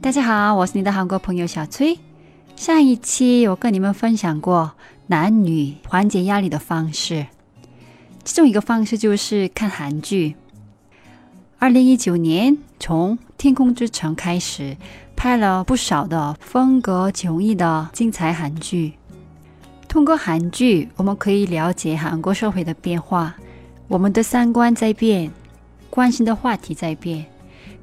大家好，我是你的韩国朋友小崔。上一期我跟你们分享过男女缓解压力的方式，其中一个方式就是看韩剧。二零一九年从《天空之城》开始，拍了不少的风格迥异的精彩韩剧。通过韩剧，我们可以了解韩国社会的变化，我们的三观在变，关心的话题在变。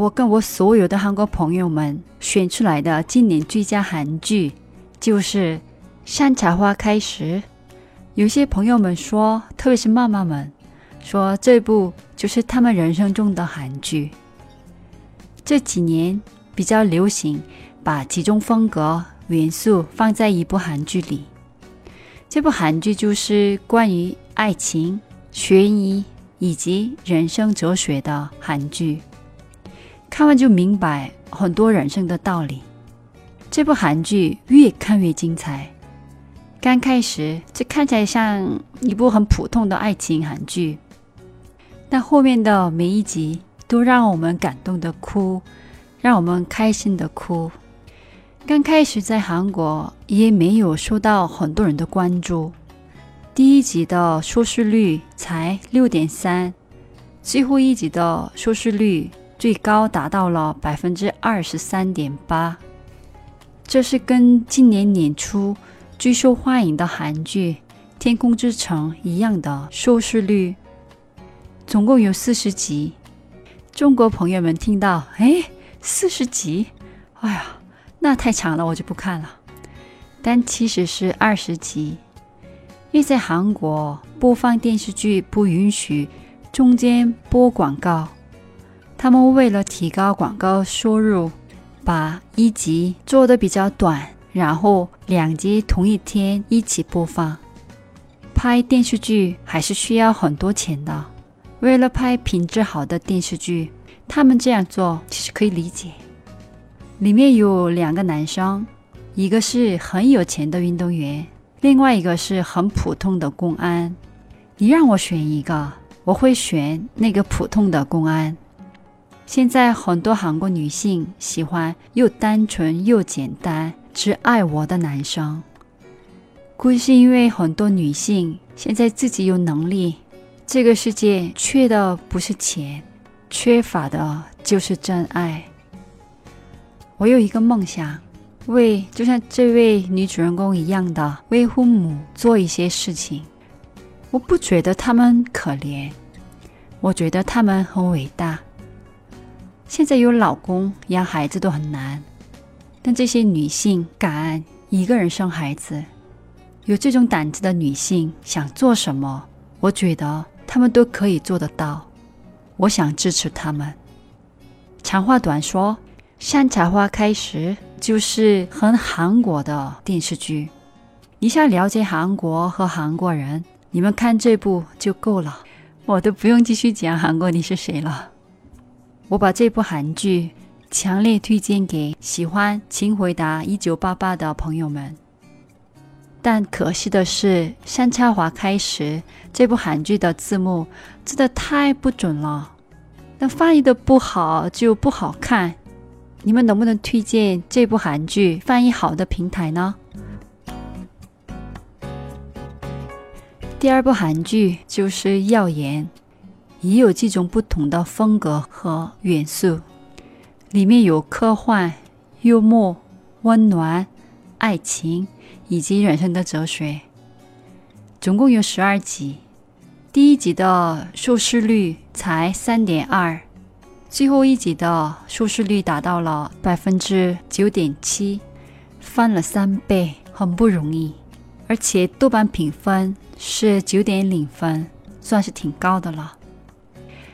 我跟我所有的韩国朋友们选出来的今年最佳韩剧就是《山茶花开时》。有些朋友们说，特别是妈妈们说，这部就是他们人生中的韩剧。这几年比较流行把几种风格元素放在一部韩剧里。这部韩剧就是关于爱情、悬疑以及人生哲学的韩剧。看完就明白很多人生的道理。这部韩剧越看越精彩。刚开始这看起来像一部很普通的爱情韩剧，但后面的每一集都让我们感动的哭，让我们开心的哭。刚开始在韩国也没有受到很多人的关注，第一集的收视率才六点三，最后一集的收视率。最高达到了百分之二十三点八，这是跟今年年初最受欢迎的韩剧《天空之城》一样的收视率。总共有四十集。中国朋友们听到，哎，四十集，哎呀，那太长了，我就不看了。但其实是二十集，因为在韩国播放电视剧不允许中间播广告。他们为了提高广告收入，把一集做的比较短，然后两集同一天一起播放。拍电视剧还是需要很多钱的，为了拍品质好的电视剧，他们这样做其实可以理解。里面有两个男生，一个是很有钱的运动员，另外一个是很普通的公安。你让我选一个，我会选那个普通的公安。现在很多韩国女性喜欢又单纯又简单、只爱我的男生，估计是因为很多女性现在自己有能力。这个世界缺的不是钱，缺乏的就是真爱。我有一个梦想，为就像这位女主人公一样的为父母做一些事情。我不觉得他们可怜，我觉得他们很伟大。现在有老公养孩子都很难，但这些女性敢一个人生孩子，有这种胆子的女性想做什么，我觉得她们都可以做得到。我想支持她们。长话短说，《山茶花开时》就是很韩国的电视剧。你想了解韩国和韩国人，你们看这部就够了，我都不用继续讲韩国你是谁了。我把这部韩剧强烈推荐给喜欢《请回答一九八八》的朋友们。但可惜的是，《山茶花开时》这部韩剧的字幕真的太不准了，那翻译的不好就不好看。你们能不能推荐这部韩剧翻译好的平台呢？第二部韩剧就是《耀眼》。也有几种不同的风格和元素，里面有科幻、幽默、温暖、爱情以及人生的哲学。总共有十二集，第一集的收视率才三点二，最后一集的收视率达到了百分之九点七，翻了三倍，很不容易。而且豆瓣评分是九点零分，算是挺高的了。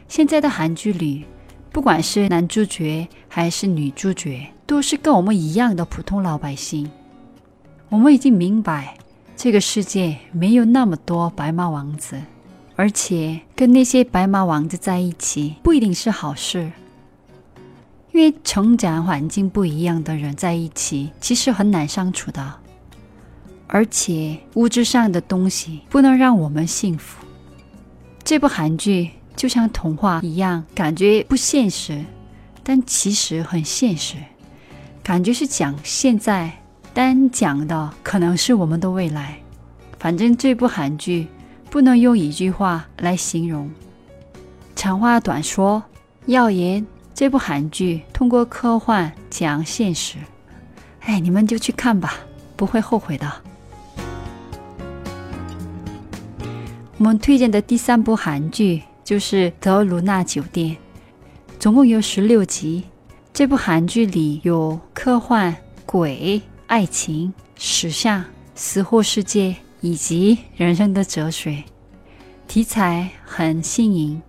现在的韩剧里，不管是男主角还是女主角，都是跟我们一样的普通老百姓。我们已经明白，这个世界没有那么多白马王子，而且跟那些白马王子在一起不一定是好事。因为成长环境不一样的人在一起，其实很难相处的。而且物质上的东西不能让我们幸福。这部韩剧就像童话一样，感觉不现实，但其实很现实。感觉是讲现在，但讲的可能是我们的未来。反正这部韩剧不能用一句话来形容。长话短说，要言。这部韩剧通过科幻讲现实，哎，你们就去看吧，不会后悔的。我们推荐的第三部韩剧就是《德鲁纳酒店》，总共有十六集。这部韩剧里有科幻、鬼、爱情、时尚、死后世界以及人生的哲学，题材很新颖，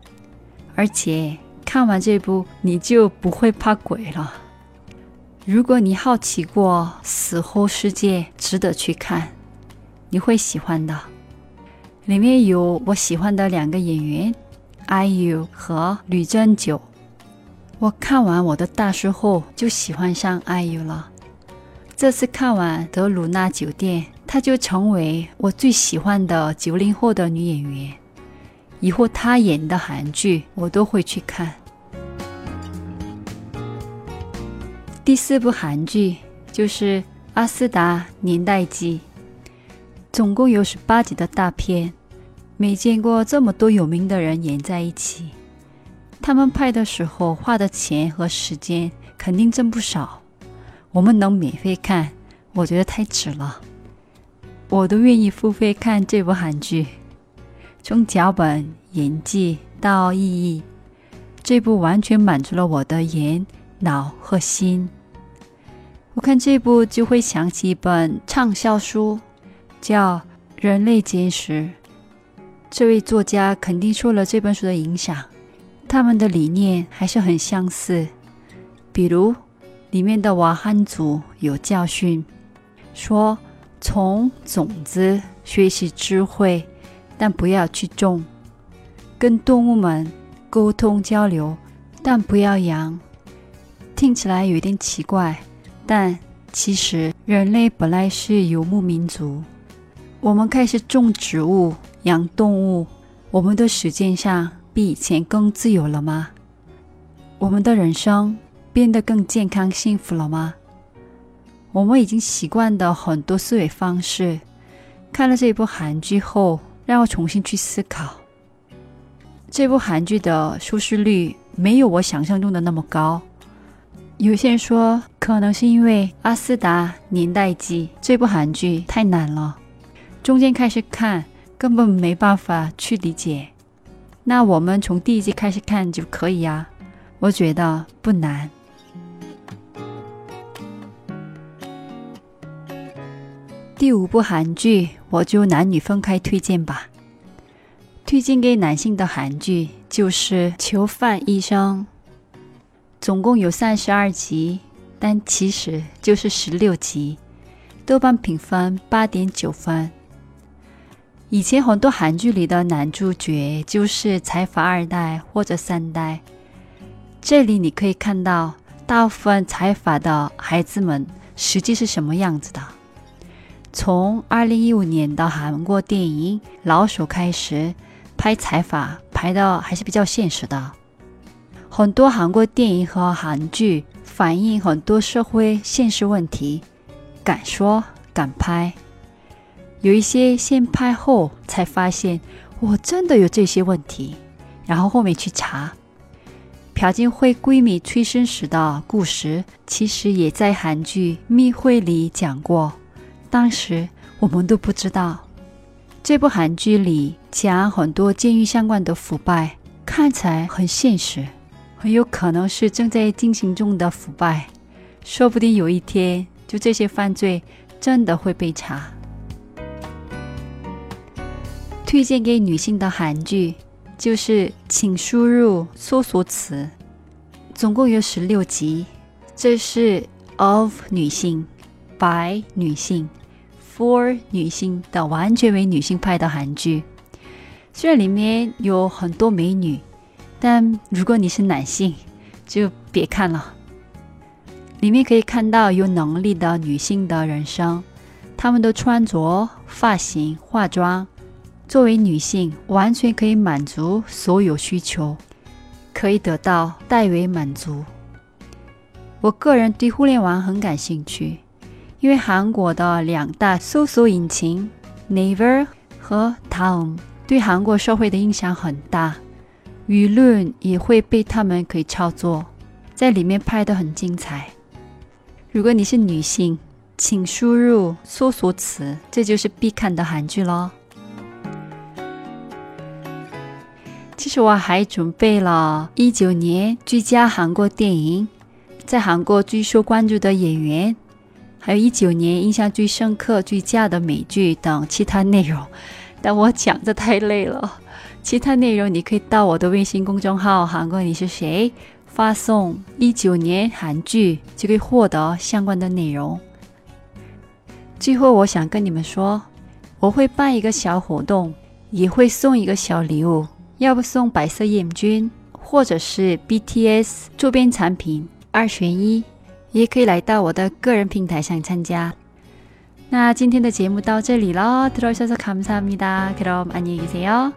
而且。看完这部，你就不会怕鬼了。如果你好奇过死后世界，值得去看，你会喜欢的。里面有我喜欢的两个演员，IU 和吕正九。我看完我的大叔后，就喜欢上 IU 了。这次看完《德鲁纳酒店》，她就成为我最喜欢的九零后的女演员。以后他演的韩剧我都会去看。第四部韩剧就是《阿斯达年代记》，总共有十八集的大片，没见过这么多有名的人演在一起。他们拍的时候花的钱和时间肯定挣不少。我们能免费看，我觉得太值了，我都愿意付费看这部韩剧。从脚本、演技到意义，这部完全满足了我的眼、脑和心。我看这部就会想起一本畅销书，叫《人类简史》。这位作家肯定受了这本书的影响，他们的理念还是很相似。比如里面的瓦汉族有教训，说从种子学习智慧。但不要去种，跟动物们沟通交流，但不要养。听起来有点奇怪，但其实人类本来是游牧民族。我们开始种植物、养动物，我们的时间上比以前更自由了吗？我们的人生变得更健康、幸福了吗？我们已经习惯的很多思维方式，看了这部韩剧后。让我重新去思考，这部韩剧的收视率没有我想象中的那么高。有些人说，可能是因为《阿斯达年代记》这部韩剧太难了，中间开始看根本没办法去理解。那我们从第一集开始看就可以呀，我觉得不难。第五部韩剧，我就男女分开推荐吧。推荐给男性的韩剧就是《囚犯医生》，总共有三十二集，但其实就是十六集，豆瓣评分八点九分。以前很多韩剧里的男主角就是财阀二代或者三代，这里你可以看到大部分财阀的孩子们实际是什么样子的。从二零一五年的韩国电影《老手》开始拍财阀，拍的还是比较现实的。很多韩国电影和韩剧反映很多社会现实问题，敢说敢拍。有一些先拍后才发现，我真的有这些问题，然后后面去查。朴槿惠闺蜜催生时的故事，其实也在韩剧《密会》里讲过。当时我们都不知道，这部韩剧里讲很多监狱相关的腐败，看起来很现实，很有可能是正在进行中的腐败，说不定有一天就这些犯罪真的会被查。推荐给女性的韩剧就是请输入搜索词，总共有十六集，这是 of 女性，by 女性。for 女性的，完全为女性拍的韩剧。虽然里面有很多美女，但如果你是男性，就别看了。里面可以看到有能力的女性的人生，她们的穿着、发型、化妆，作为女性完全可以满足所有需求，可以得到代为满足。我个人对互联网很感兴趣，因为韩国的两大搜索引擎 Naver 和 Town 对韩国社会的影响很大，舆论也会被他们可以操作，在里面拍得很精彩。如果你是女性，请输入搜索词，这就是必看的韩剧喽。其实我还准备了一九年最佳韩国电影，在韩国最受关注的演员，还有一九年印象最深刻、最佳的美剧等其他内容。但我讲的太累了，其他内容你可以到我的微信公众号“韩国你是谁”。发送一九年韩剧就可以获得相关的内容。最后，我想跟你们说，我会办一个小活动，也会送一个小礼物，要不送白色眼镜，或者是 BTS 周边产品，二选一，也可以来到我的个人平台上参加。那今天的节目到这里了，들어주셔서감사합니다그럼안녕히계세요